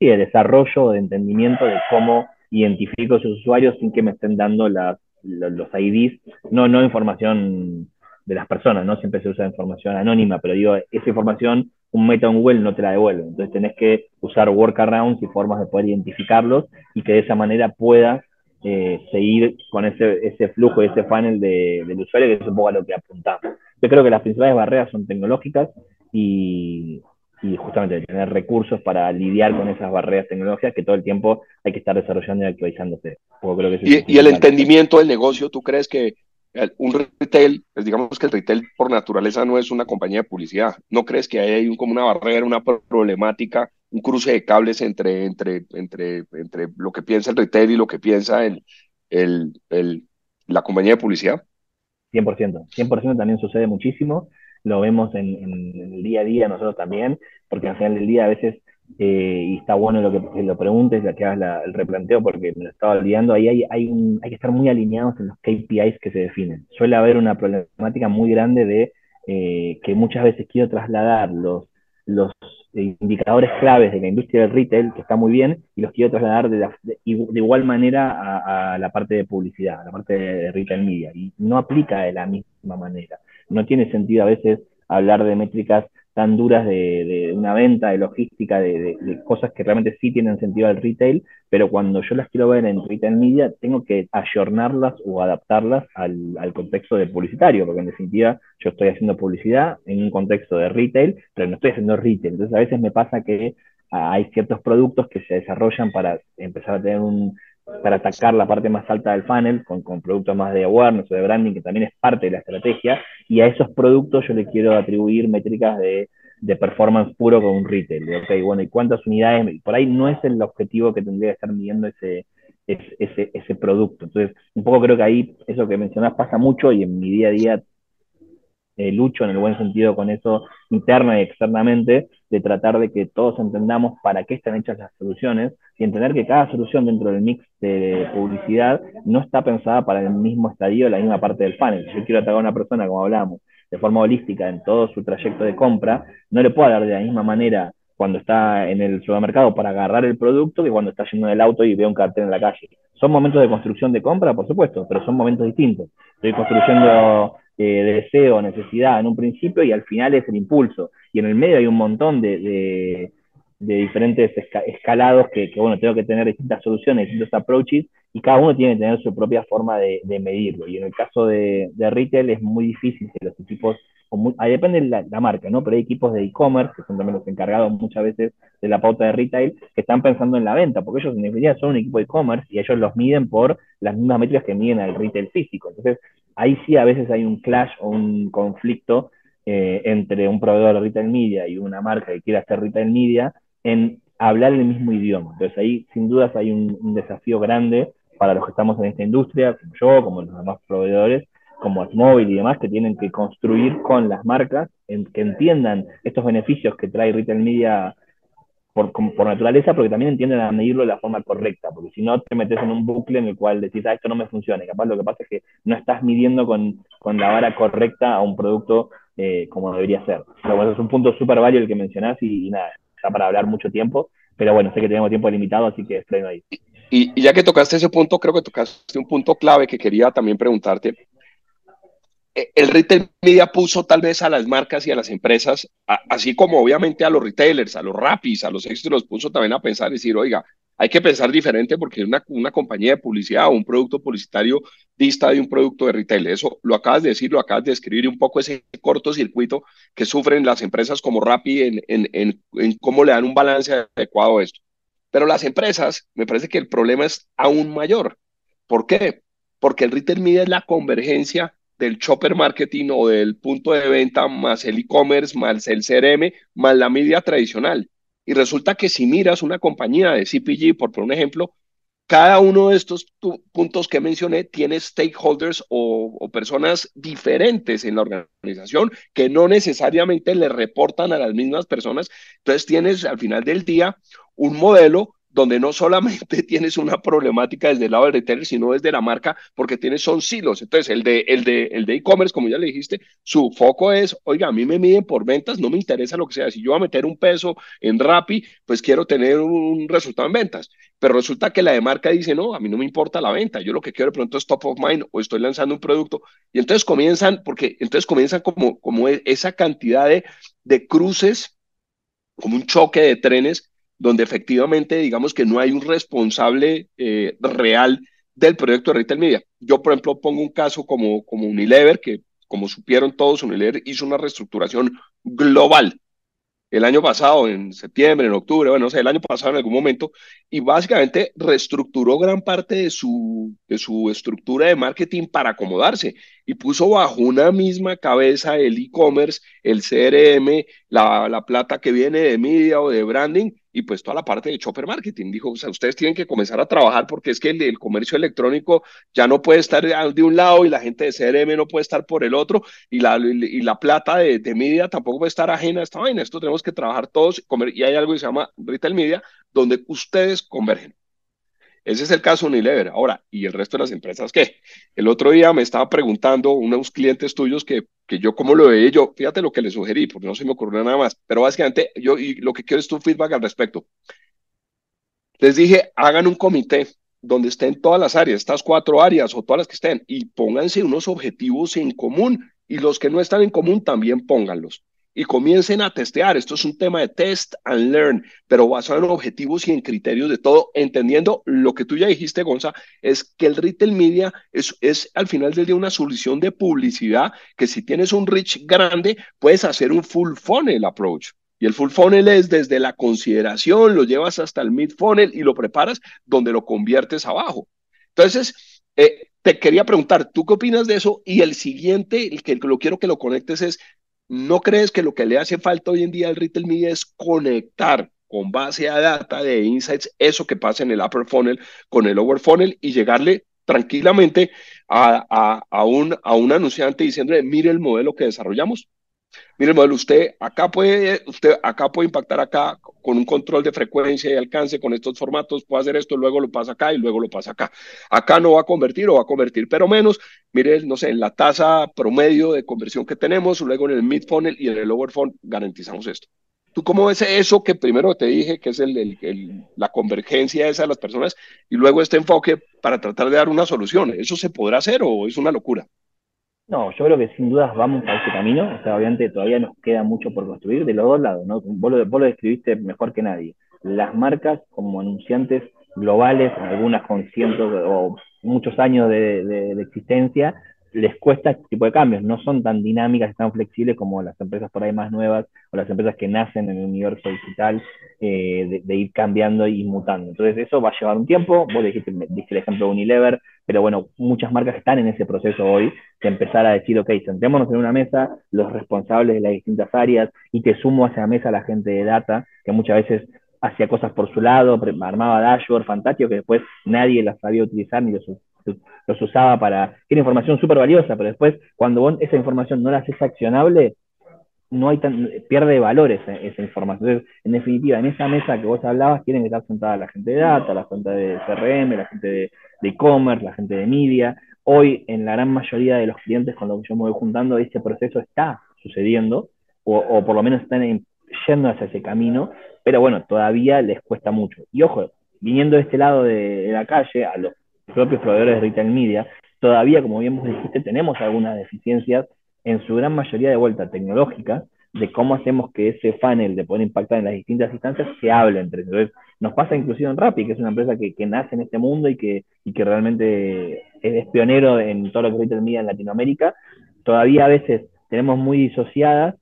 S3: de desarrollo, de entendimiento de cómo identifico a esos usuarios sin que me estén dando las los IDs, no, no información de las personas, ¿no? Siempre se usa información anónima, pero digo, esa información un meta en Google no te la devuelve. Entonces tenés que usar workarounds y formas de poder identificarlos y que de esa manera puedas eh, seguir con ese, ese flujo, ese funnel de, del usuario, que es un poco a lo que apuntamos. Yo creo que las principales barreras son tecnológicas y, y justamente tener recursos para lidiar con esas barreras tecnológicas que todo el tiempo hay que estar desarrollando y actualizándose.
S2: Creo que y, y, el entendimiento del negocio, ¿tú crees que un retail, pues digamos que el retail por naturaleza no es una compañía de publicidad? ¿No crees que hay como una barrera, una problemática, un cruce de cables entre, entre, entre, entre lo que piensa el retail y lo que piensa el, el, el, la compañía de publicidad?
S3: 100%, 100% también sucede muchísimo lo vemos en, en, el día a día nosotros también, porque al final del día a veces, eh, y está bueno lo que, lo preguntes, que hagas la, el replanteo, porque me lo estaba olvidando, ahí hay, hay, un, hay que estar muy alineados en los KPIs que se definen. Suele haber una problemática muy grande de eh, que muchas veces quiero trasladar los, los indicadores claves de la industria del retail, que está muy bien, y los quiero trasladar de, la, de, de igual manera a, la parte de publicidad, a la parte de retail media, y no aplica de la misma manera no tiene sentido a veces hablar de métricas tan duras de, de una venta, de logística, de, cosas que realmente sí tienen sentido al retail, pero cuando yo las quiero ver en retail media, tengo que ayornarlas o adaptarlas al, al, contexto de publicitario, porque en definitiva yo estoy haciendo publicidad en un contexto de retail, pero no estoy haciendo retail. Entonces a veces me pasa que hay ciertos productos que se desarrollan para empezar a tener un, para atacar la parte más alta del funnel con, con, productos más de awareness o de branding, que también es parte de la estrategia, y a esos productos yo le quiero atribuir métricas de de performance puro con un retail. De, ok, bueno, ¿y cuántas unidades? Por ahí no es el objetivo que tendría que estar midiendo ese, ese, ese producto. Entonces, un poco creo que ahí eso que mencionás pasa mucho y en mi día a día eh, lucho en el buen sentido con eso interna y externamente, de tratar de que todos entendamos para qué están hechas las soluciones y entender que cada solución dentro del mix de publicidad no está pensada para el mismo estadio, la misma parte del funnel. Si yo quiero atacar a una persona, como hablábamos, de forma holística en todo su trayecto de compra, no le puedo dar de la misma manera cuando está en el supermercado para agarrar el producto que cuando está yendo en el auto y ve un cartel en la calle. ¿Son momentos de construcción de compra? Por supuesto, pero son momentos distintos. Estoy construyendo eh, deseo, necesidad en un principio y al final es el impulso. Y en el medio hay un montón de, de, diferentes escalados que, que, bueno, tengo que tener distintas soluciones, distintos approaches y cada uno tiene que tener su propia forma de, de medirlo. Y en el caso de, retail es muy difícil que los equipos, ahí depende de la, marca, ¿no? Pero hay equipos de e-commerce, que son también los encargados muchas veces de la pauta de retail, que están pensando en la venta, porque ellos en definitiva son un equipo de e-commerce y ellos los miden por las mismas métricas que miden al retail físico. Entonces, ahí sí a veces hay un clash o un conflicto eh, entre un proveedor de retail media y una marca que quiere hacer retail media en hablar el mismo idioma. Entonces ahí sin dudas hay un, desafío grande para los que estamos en esta industria, como yo, como los demás proveedores, como Atmobile y demás, que tienen que construir con las marcas, que entiendan estos beneficios que trae retail media por, por, naturaleza, porque también entienden a medirlo de la forma correcta, porque si no te metes en un bucle en el cual decís, ah, esto no me funciona, y capaz lo que pasa es que no estás midiendo con, con la vara correcta a un producto eh, como debería ser. Bueno, es un punto súper válido el que mencionás y, nada, está para hablar mucho tiempo, pero bueno, sé que tenemos tiempo limitado, así que freno ahí.
S2: Y, ya que tocaste ese punto, creo que tocaste un punto clave que quería también preguntarte, el retail media puso tal vez a las marcas y a las empresas, así como obviamente a los retailers, a los rapis, a los éxitos, los puso también a pensar y decir, oiga, hay que pensar diferente porque una, una compañía de publicidad o un producto publicitario dista de un producto de retail. Eso lo acabas de decir, lo acabas de escribir un poco ese cortocircuito que sufren las empresas como Rappi en, en, en, en cómo le dan un balance adecuado a esto. Pero las empresas, me parece que el problema es aún mayor. ¿Por qué? Porque el retail media es la convergencia del shopper marketing o del punto de venta más el e-commerce, más el CRM, más la media tradicional. Y resulta que si miras una compañía de CPG, por poner un ejemplo, cada uno de estos puntos que mencioné tiene stakeholders o, o, personas diferentes en la organización que no necesariamente le reportan a las mismas personas. Entonces tienes al final del día un modelo donde no solamente (laughs) tienes una problemática desde el lado del retailer, sino desde la marca, porque tienes son silos. Entonces, el de el de el de e-commerce, como ya le dijiste, su foco es, oiga, a mí me miden por ventas, no me interesa lo que sea. Si yo voy a meter un peso en Rappi, pues quiero tener un resultado en ventas. Pero resulta que la de marca dice, no, a mí no me importa la venta, yo lo que quiero de pronto es top of mind o estoy lanzando un producto. Y entonces comienzan, porque entonces comienzan como, como esa cantidad de, de cruces, como un choque de trenes donde efectivamente digamos que no hay un responsable eh, real del proyecto de Retail Media. Yo, por ejemplo, pongo un caso como, como Unilever, que como supieron todos, Unilever hizo una reestructuración global el año pasado, en septiembre, en octubre, bueno, no sé, el año pasado en algún momento, y básicamente reestructuró gran parte de su, de su estructura de marketing para acomodarse y puso bajo una misma cabeza el e-commerce, el CRM, la, la plata que viene de media o de branding y pues toda la parte de shopper marketing. Dijo, o sea, ustedes tienen que comenzar a trabajar porque es que el, comercio electrónico ya no puede estar de un lado y la gente de CRM no puede estar por el otro y la, y la plata de, de media tampoco puede estar ajena a esta vaina. Esto tenemos que trabajar todos y hay algo que se llama retail media donde ustedes convergen. Ese es el caso Unilever. Ahora, ¿y el resto de las empresas qué? El otro día me estaba preguntando unos clientes tuyos que, que yo cómo lo veía, yo, fíjate lo que les sugerí, porque no se me ocurrió nada más, pero básicamente yo y lo que quiero es tu feedback al respecto. Les dije, hagan un comité donde estén todas las áreas, estas cuatro áreas o todas las que estén, y pónganse unos objetivos en común, y los que no están en común también pónganlos y comiencen a testear. Esto es un tema de test and learn, pero basado en objetivos y en criterios de todo, entendiendo lo que tú ya dijiste, Gonza, es que el retail media es, es al final del día una solución de publicidad que si tienes un reach grande, puedes hacer un full funnel approach. Y el full funnel es desde la consideración, lo llevas hasta el mid funnel y lo preparas donde lo conviertes abajo. Entonces, eh, te quería preguntar, ¿tú qué opinas de eso? Y el siguiente, el que lo quiero que lo conectes es, ¿no crees que lo que le hace falta hoy en día al retail media es conectar con base a data de insights eso que pasa en el upper funnel con el lower funnel y llegarle tranquilamente a, a, un, a un anunciante diciéndole, mire el modelo que desarrollamos, Mire, modelo, usted acá puede, usted acá puede impactar acá con un control de frecuencia y alcance con estos formatos, puede hacer esto, luego lo pasa acá y luego lo pasa acá. Acá no va a convertir o va a convertir, pero menos. Mire, no sé, en la tasa promedio de conversión que tenemos, luego en el mid funnel y en el lower funnel garantizamos esto. ¿Tú cómo ves eso que primero te dije, que es la convergencia esa de las personas, y luego este enfoque para tratar de dar una solución? ¿Eso se podrá hacer o es una locura?
S3: No, yo creo que sin dudas vamos a ese camino. O sea, obviamente todavía nos queda mucho por construir de los dos lados, ¿no? Vos lo, vos lo describiste mejor que nadie. Las marcas como anunciantes globales, algunas con cientos o muchos años de, de existencia, les cuesta este tipo de cambios, no son tan dinámicas, tan flexibles como las empresas por ahí más nuevas o las empresas que nacen en el universo digital eh, de, ir cambiando y mutando. Entonces eso va a llevar un tiempo, vos dijiste, el ejemplo de Unilever, pero bueno, muchas marcas están en ese proceso hoy de empezar a decir, ok, sentémonos en una mesa, los responsables de las distintas áreas, y te sumo a esa mesa la gente de data, que muchas veces hacía cosas por su lado, armaba dashboard fantástico que después nadie las sabía utilizar ni los los usaba para, era información súper valiosa, pero después cuando vos esa información no la haces accionable, no hay tan, pierde valores esa, información. En definitiva, en esa mesa que vos hablabas, tienen que estar sentada la gente de data, la gente de CRM, la gente de e-commerce, la gente de media. Hoy, en la gran mayoría de los clientes con los que yo me voy juntando, ese proceso está sucediendo, o, por lo menos están yendo hacia ese camino, pero bueno, todavía les cuesta mucho. Y ojo, viniendo de este lado de, de la calle, a los propios proveedores de retail media, todavía, como bien vos dijiste, tenemos algunas deficiencias, en su gran mayoría de vuelta tecnológicas, de cómo hacemos que ese funnel de poder impactar en las distintas instancias se hable entre ellos. Nos pasa inclusive en Rappi, que es una empresa que, que nace en este mundo y que, y que realmente es, pionero en todo lo que es retail media en Latinoamérica. Todavía a veces tenemos muy disociadas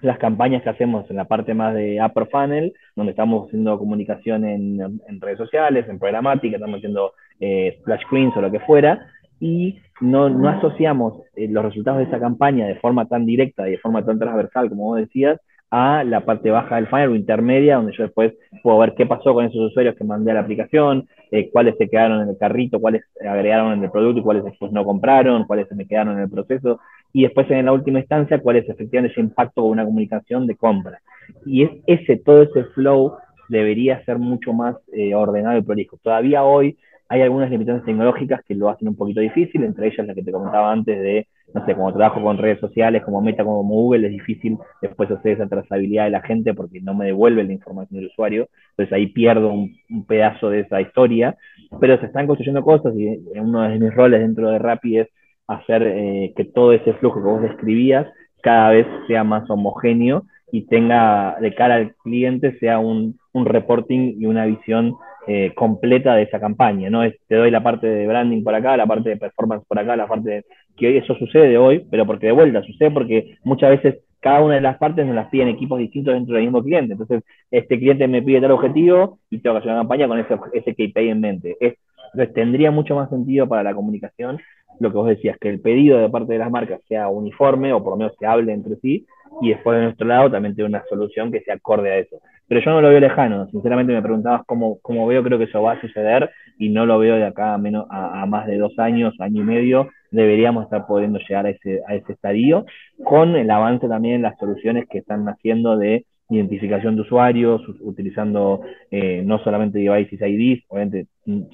S3: las campañas que hacemos en la parte más de upper funnel, donde estamos haciendo comunicación en, en redes sociales, en programática, estamos haciendo eh, splash screens o lo que fuera, y no, no asociamos eh, los resultados de esa campaña de forma tan directa y de forma tan transversal, como vos decías, a la parte baja del funnel o intermedia, donde yo después puedo ver qué pasó con esos usuarios que mandé a la aplicación, eh, cuáles se quedaron en el carrito, cuáles agregaron en el producto y cuáles después no compraron, cuáles se me quedaron en el proceso, y después en la última instancia, cuál es efectivamente ese impacto con una comunicación de compra. Y es ese, todo ese flow debería ser mucho más eh, ordenado y prolijo. Todavía hoy hay algunas limitaciones tecnológicas que lo hacen un poquito difícil, entre ellas la que te comentaba antes de, no sé, como trabajo con redes sociales como Meta, como Google, es difícil después hacer esa trazabilidad de la gente porque no me devuelve la información del usuario, entonces ahí pierdo un, pedazo de esa historia, pero se están construyendo cosas y uno de mis roles dentro de Rappi es hacer eh, que todo ese flujo que vos describías cada vez sea más homogéneo y tenga de cara al cliente sea un, un reporting y una visión eh, completa de esa campaña, ¿no? Es, te doy la parte de branding por acá, la parte de performance por acá, la parte de, que eso sucede hoy, pero porque de vuelta sucede porque muchas veces cada una de las partes nos las piden equipos distintos dentro del mismo cliente. Entonces, este cliente me pide tal objetivo y tengo que hacer una campaña con ese, ese KPI en mente. entonces, tendría mucho más sentido para la comunicación lo que vos decías, que el pedido de parte de las marcas sea uniforme o por lo menos se hable entre sí y después de nuestro lado también tiene una solución que se acorde a eso. Pero yo no lo veo lejano, sinceramente me preguntabas cómo, cómo veo, creo que eso va a suceder y no lo veo de acá a, menos, a, más de dos años, año y medio, deberíamos estar pudiendo llegar a ese, a ese estadio, con el avance también en las soluciones que están haciendo de identificación de usuarios, utilizando eh, no solamente devices IDs, obviamente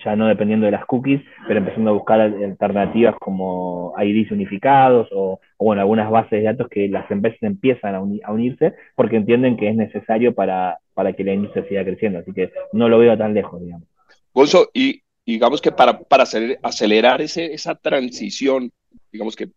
S3: ya no dependiendo de las cookies, pero empezando a buscar alternativas como IDs unificados o, bueno, algunas bases de datos que las empresas empiezan a, unirse porque entienden que es necesario para, para que la industria siga creciendo. Así que no lo veo tan lejos, digamos.
S2: Gonzo, y digamos que para, para acelerar ese, esa transición, digamos que,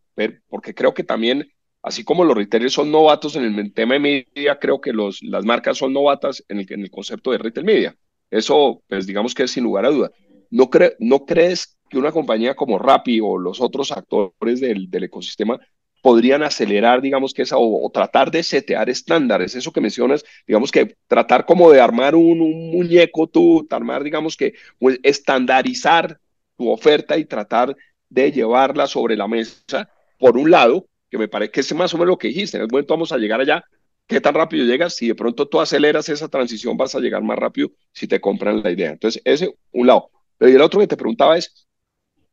S2: porque creo que también así como los retailers son novatos en el tema de media, creo que los, las marcas son novatas en el, en el concepto de retail media. Eso, pues digamos que es sin lugar a duda. ¿No, ¿No crees que una compañía como Rappi o los otros actores del, del ecosistema podrían acelerar, digamos que esa, o, tratar de setear estándares, eso que mencionas, digamos que tratar como de armar un, muñeco tú, armar, digamos que pues, estandarizar tu oferta y tratar de llevarla sobre la mesa, por un lado, que me parece que es más o menos lo que dijiste, en el momento vamos a llegar allá, ¿qué tan rápido llegas? Si de pronto tú aceleras esa transición, vas a llegar más rápido si te compran la idea. Entonces, ese, un lado. Y el otro que te preguntaba es,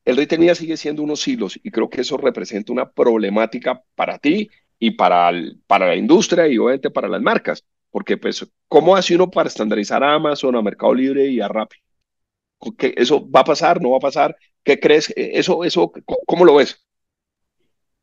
S2: el media sigue siendo unos hilos y creo que eso representa una problemática para ti y para, para la industria y obviamente para las marcas. Porque, pues, ¿cómo hace uno para estandarizar a Amazon, a Mercado Libre y a Rappi? ¿Qué, ¿Eso va a pasar? ¿No va a pasar? ¿Qué crees? ¿Eso, eso, ¿Cómo lo ves?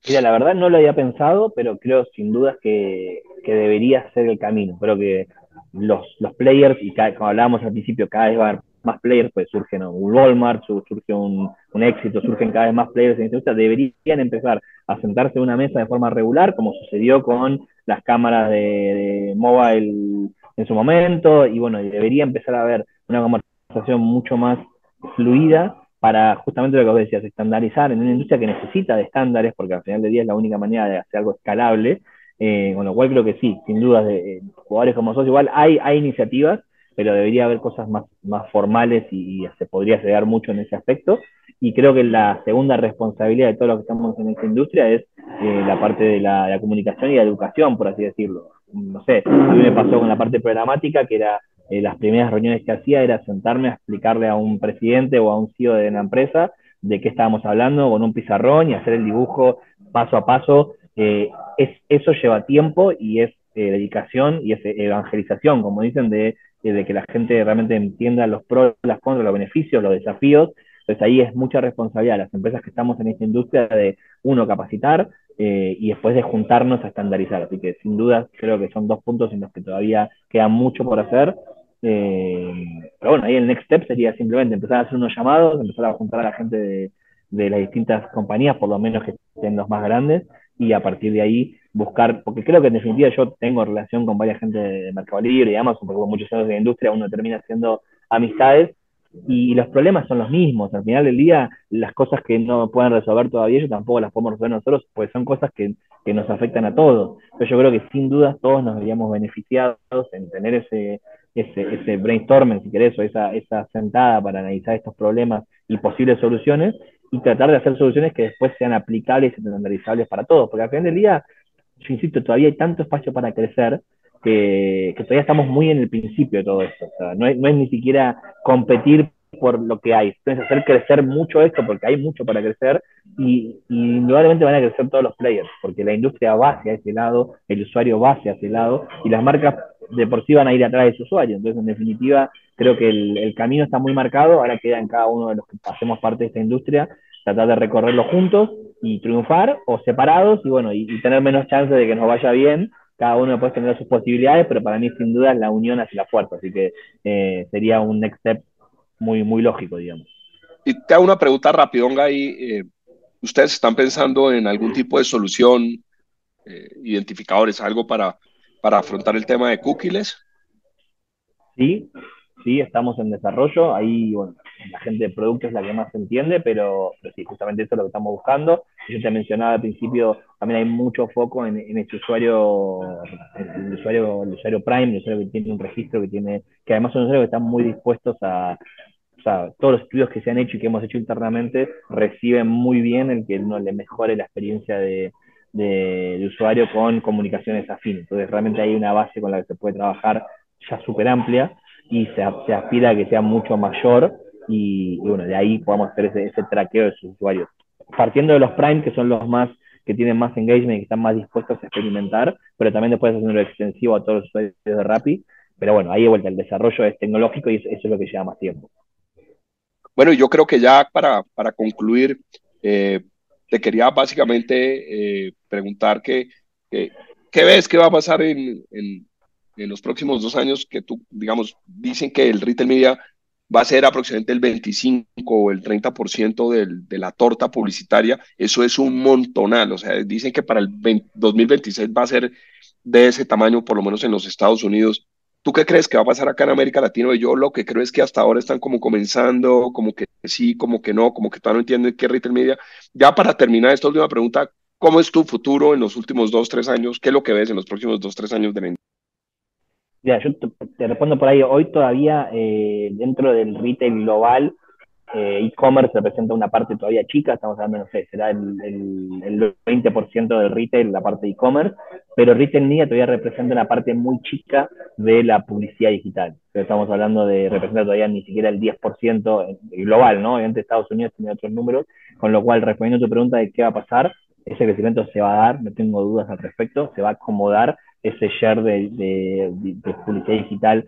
S3: Mira, la verdad no lo había pensado, pero creo sin dudas que, que debería ser el camino. Creo que los, los players, y como hablábamos al principio, cada vez va a haber más players, pues surgen un Walmart, surge un, un, éxito, surgen cada vez más players en esta industria, deberían empezar a sentarse en una mesa de forma regular, como sucedió con las cámaras de, de mobile en su momento, y bueno, debería empezar a haber una conversación mucho más fluida para justamente lo que vos decías, estandarizar en una industria que necesita de estándares, porque al final del día es la única manera de hacer algo escalable, eh, con lo cual creo que sí, sin duda, de, eh, jugadores como sos, igual hay, hay iniciativas, pero debería haber cosas más, más formales y, se podría llegar mucho en ese aspecto. Y creo que la segunda responsabilidad de todo lo que estamos en esta industria es eh, la parte de la, comunicación y la educación, por así decirlo. No sé, a mí me pasó con la parte programática, que era eh, las primeras reuniones que hacía era sentarme a explicarle a un presidente o a un CEO de la empresa de qué estábamos hablando con un pizarrón y hacer el dibujo paso a paso. Eh, es, eso lleva tiempo y es eh, dedicación y es evangelización, como dicen, de, de, que la gente realmente entienda los pros, las contras, los beneficios, los desafíos. Entonces ahí es mucha responsabilidad de las empresas que estamos en esta industria de, uno, capacitar, y después de juntarnos a estandarizar. Así que sin duda creo que son dos puntos en los que todavía queda mucho por hacer eh, pero bueno, ahí el next step sería simplemente empezar a hacer unos llamados, empezar a juntar a la gente de, de las distintas compañías, por lo menos que estén los más grandes, y a partir de ahí buscar, porque creo que en definitiva yo tengo relación con varias gente de Mercado Libre y Amazon, porque con muchos años de industria uno termina haciendo amistades y los problemas son los mismos. Al final del día, las cosas que no pueden resolver todavía ellos tampoco las podemos resolver nosotros, pues son cosas que, que nos afectan a todos. Pero yo creo que sin duda todos nos veríamos beneficiados en tener ese, ese, ese brainstorming, si querés, o esa, esa sentada para analizar estos problemas y posibles soluciones y tratar de hacer soluciones que después sean aplicables y estandarizables para todos. Porque al final del día, yo insisto, todavía hay tanto espacio para crecer que, todavía estamos muy en el principio de todo esto. O sea, no, es, ni siquiera competir por lo que hay. Entonces, hacer crecer mucho esto, porque hay mucho para crecer, y, y, indudablemente van a crecer todos los players, porque la industria va hacia ese lado, el usuario va hacia ese lado, y las marcas de por sí van a ir atrás de su usuario. Entonces, en definitiva, creo que el, el, camino está muy marcado, ahora queda en cada uno de los que hacemos parte de esta industria tratar de recorrerlo juntos y triunfar o separados y bueno, y, y tener menos chance de que nos vaya bien. Cada uno puede tener sus posibilidades, pero para mí sin duda es la unión hacia la fuerza, así que eh, sería un next step muy, muy lógico, digamos.
S2: Y te hago una pregunta rapidonga ahí. Eh, ¿Ustedes están pensando en algún tipo de solución, eh, identificadores, algo para, para afrontar el tema de cookies?
S3: Sí, sí, estamos en desarrollo. Ahí, bueno, la gente de producto es la que más entiende, pero, pero sí, justamente eso es lo que estamos buscando. Yo te mencionaba al principio, también hay mucho foco en, en este usuario, el usuario, el usuario Prime, el usuario que tiene un registro, que tiene, que además son usuarios que están muy dispuestos a, o sea, todos los estudios que se han hecho y que hemos hecho internamente reciben muy bien el que uno le mejore la experiencia de, de, de usuario con comunicaciones afines. Entonces, realmente hay una base con la que se puede trabajar ya súper amplia y se, se, aspira a que sea mucho mayor y, y, bueno, de ahí podamos hacer ese, ese traqueo de sus usuarios. Partiendo de los Prime, que son los más que tienen más engagement y que están más dispuestos a experimentar, pero también después hacerlo extensivo a todos los usuarios de Rappi. Pero bueno, ahí de vuelta, el desarrollo es tecnológico y eso, eso es lo que lleva más tiempo.
S2: Bueno, yo creo que ya para, para concluir, eh, te quería básicamente eh, preguntar que, que, qué ves que va a pasar en, en, en, los próximos dos años que tú, digamos, dicen que el retail media va a ser aproximadamente el 25 o el 30% del, de la torta publicitaria. Eso es un montonal, o sea, dicen que para el 20, 2026 va a ser de ese tamaño, por lo menos en los Estados Unidos. ¿Tú qué crees que va a pasar acá en América Latina? Yo lo que creo es que hasta ahora están como comenzando, como que sí, como que no, como que todavía no entienden qué retail media. Ya para terminar esta última pregunta, ¿cómo es tu futuro en los últimos dos, tres años? ¿Qué es lo que ves en los próximos dos, tres años de la?
S3: Ya, yo te, te, respondo por ahí. Hoy todavía eh, dentro del retail global eh, e-commerce representa una parte todavía chica, estamos hablando, no sé, será el, el, 20% del retail, la parte e-commerce, pero retail media todavía representa una parte muy chica de la publicidad digital. estamos hablando de, representa todavía ni siquiera el 10% global, ¿no? Obviamente Estados Unidos tiene otros números, con lo cual, respondiendo a tu pregunta de qué va a pasar, ese crecimiento se va a dar, no tengo dudas al respecto, se va a acomodar ese share de, de publicidad digital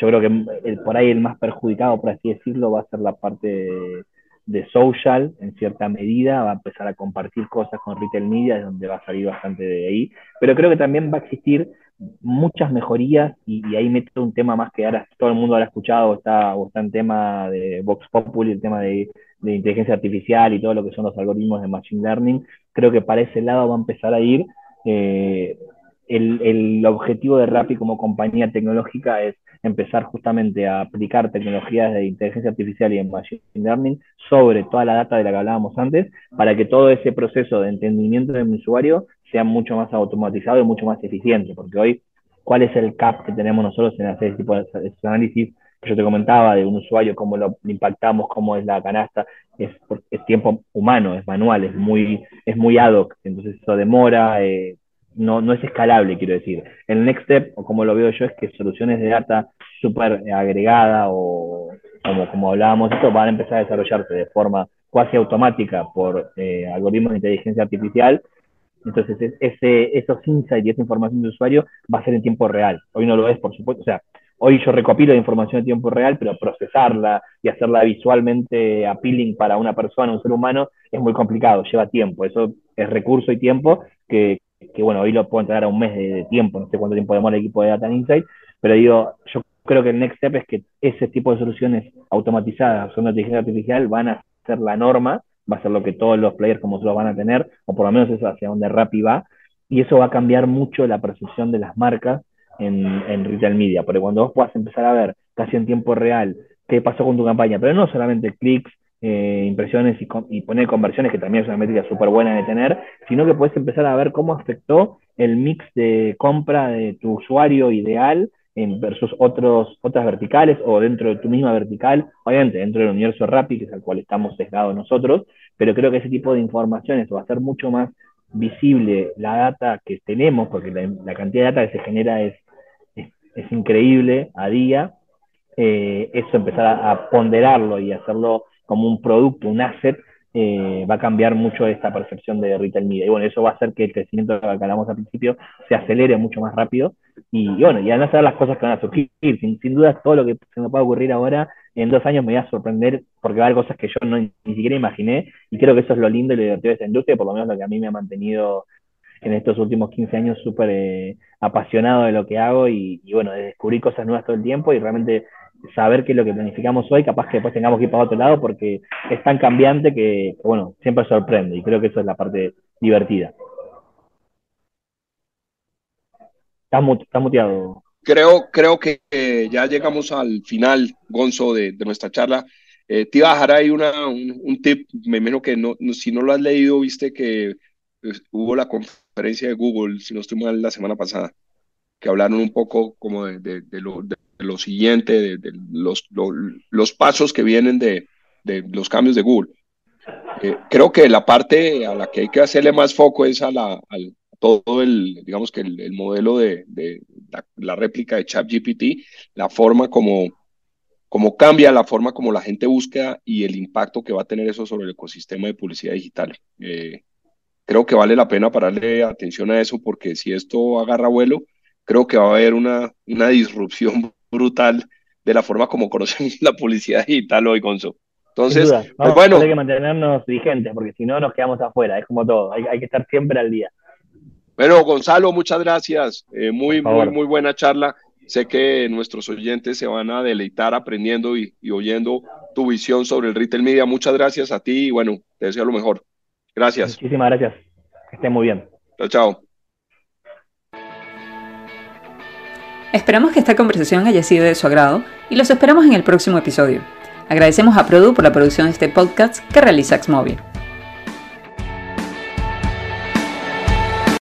S3: yo creo que el, por ahí el más perjudicado, por así decirlo, va a ser la parte de, social, en cierta medida, va a empezar a compartir cosas con retail media, es donde va a salir bastante de ahí, pero creo que también va a existir muchas mejorías y, ahí meto un tema más que ahora todo el mundo ha escuchado o está, o está en tema de Vox Populi, el tema de, de inteligencia artificial y todo lo que son los algoritmos de Machine Learning, creo que para ese lado va a empezar a ir. Eh, el, el, objetivo de Rappi como compañía tecnológica es empezar justamente a aplicar tecnologías de inteligencia artificial y en machine learning sobre toda la data de la que hablábamos antes, para que todo ese proceso de entendimiento del usuario sea mucho más automatizado y mucho más eficiente, porque hoy, ¿cuál es el cap que tenemos nosotros en hacer ese tipo de análisis que yo te comentaba de un usuario, cómo lo impactamos, cómo es la canasta? Es, es tiempo humano, es manual, es muy, es muy ad hoc, entonces eso demora, eh, no, no es escalable, quiero decir. El next step, o como lo veo yo, es que soluciones de data súper agregada o como, como hablábamos, esto van a empezar a desarrollarse de forma cuasi automática por eh, algoritmos de inteligencia artificial. Entonces, ese, esos insights y esa información de usuario va a ser en tiempo real. Hoy no lo es, por supuesto. O sea, hoy yo recopilo información en tiempo real, pero procesarla y hacerla visualmente appealing para una persona, un ser humano, es muy complicado, lleva tiempo. Eso es recurso y tiempo que, que bueno, hoy lo puedo entregar a un mes de, tiempo, no sé cuánto tiempo demora el equipo de Data Insight, pero digo, yo creo que el next step es que ese tipo de soluciones automatizadas usando inteligencia artificial van a ser la norma, va a ser lo que todos los players como nosotros van a tener, o por lo menos eso hacia donde Rappi va, y eso va a cambiar mucho la percepción de las marcas en, en retail media, porque cuando vos puedas empezar a ver casi en tiempo real qué pasó con tu campaña, pero no solamente clics, eh, impresiones y, poner conversiones, que también es una métrica súper buena de tener, sino que puedes empezar a ver cómo afectó el mix de compra de tu usuario ideal en versus otros, otras verticales o dentro de tu misma vertical, obviamente dentro del universo Rappi, que es al cual estamos sesgados nosotros, pero creo que ese tipo de informaciones va a ser mucho más visible la data que tenemos, porque la, cantidad de data que se genera es, es, increíble a día, eh, eso empezar a ponderarlo y hacerlo como un producto, un asset, eh, va a cambiar mucho esta percepción de retail media. Y bueno, eso va a hacer que el crecimiento que hablamos al principio se acelere mucho más rápido. Y, bueno, y van a las cosas que van a surgir. Sin, duda, todo lo que se me pueda ocurrir ahora, en dos años me va a sorprender porque va a haber cosas que yo no, ni siquiera imaginé. Y creo que eso es lo lindo y lo divertido de esta industria, por lo menos lo que a mí me ha mantenido en estos últimos 15 años súper eh, apasionado de lo que hago y, bueno, de descubrir cosas nuevas todo el tiempo y realmente saber qué es lo que planificamos hoy, capaz que después tengamos que ir para otro lado porque es tan cambiante que, bueno, siempre sorprende y creo que eso es la parte divertida. Estás, muteado.
S2: Creo, creo que ya llegamos al final, Gonzo, de, nuestra charla. Eh, te iba a dejar ahí una, un, tip, me imagino que no, si no lo has leído, viste que pues, hubo la conferencia de Google, si no estoy mal, la semana pasada, que hablaron un poco como de, de, de lo, lo siguiente, de, los, los, pasos que vienen de, los cambios de Google. Eh, creo que la parte a la que hay que hacerle más foco es a, la, todo el, digamos que el, modelo de, la, réplica de ChatGPT, la forma como, como cambia, la forma como la gente busca y el impacto que va a tener eso sobre el ecosistema de publicidad digital. Eh, creo que vale la pena pararle atención a eso porque si esto agarra vuelo, creo que va a haber una, una disrupción brutal de la forma como conocemos (laughs) la publicidad digital hoy, Gonzo. Entonces,
S3: pues bueno. Hay que mantenernos vigentes, porque si no nos quedamos afuera, es como todo, hay, que estar siempre al día.
S2: Bueno, Gonzalo, muchas gracias. Eh, muy, muy, muy buena charla. Sé que nuestros oyentes se van a deleitar aprendiendo y, y, oyendo tu visión sobre el retail media. Muchas gracias a ti y bueno, te deseo lo mejor. Gracias.
S3: Muchísimas gracias. Que estén muy bien.
S2: Chao, chao.
S1: Esperamos que esta conversación haya sido de su agrado y los esperamos en el próximo episodio. Agradecemos a Produ por la producción de este podcast que realiza Xmobile.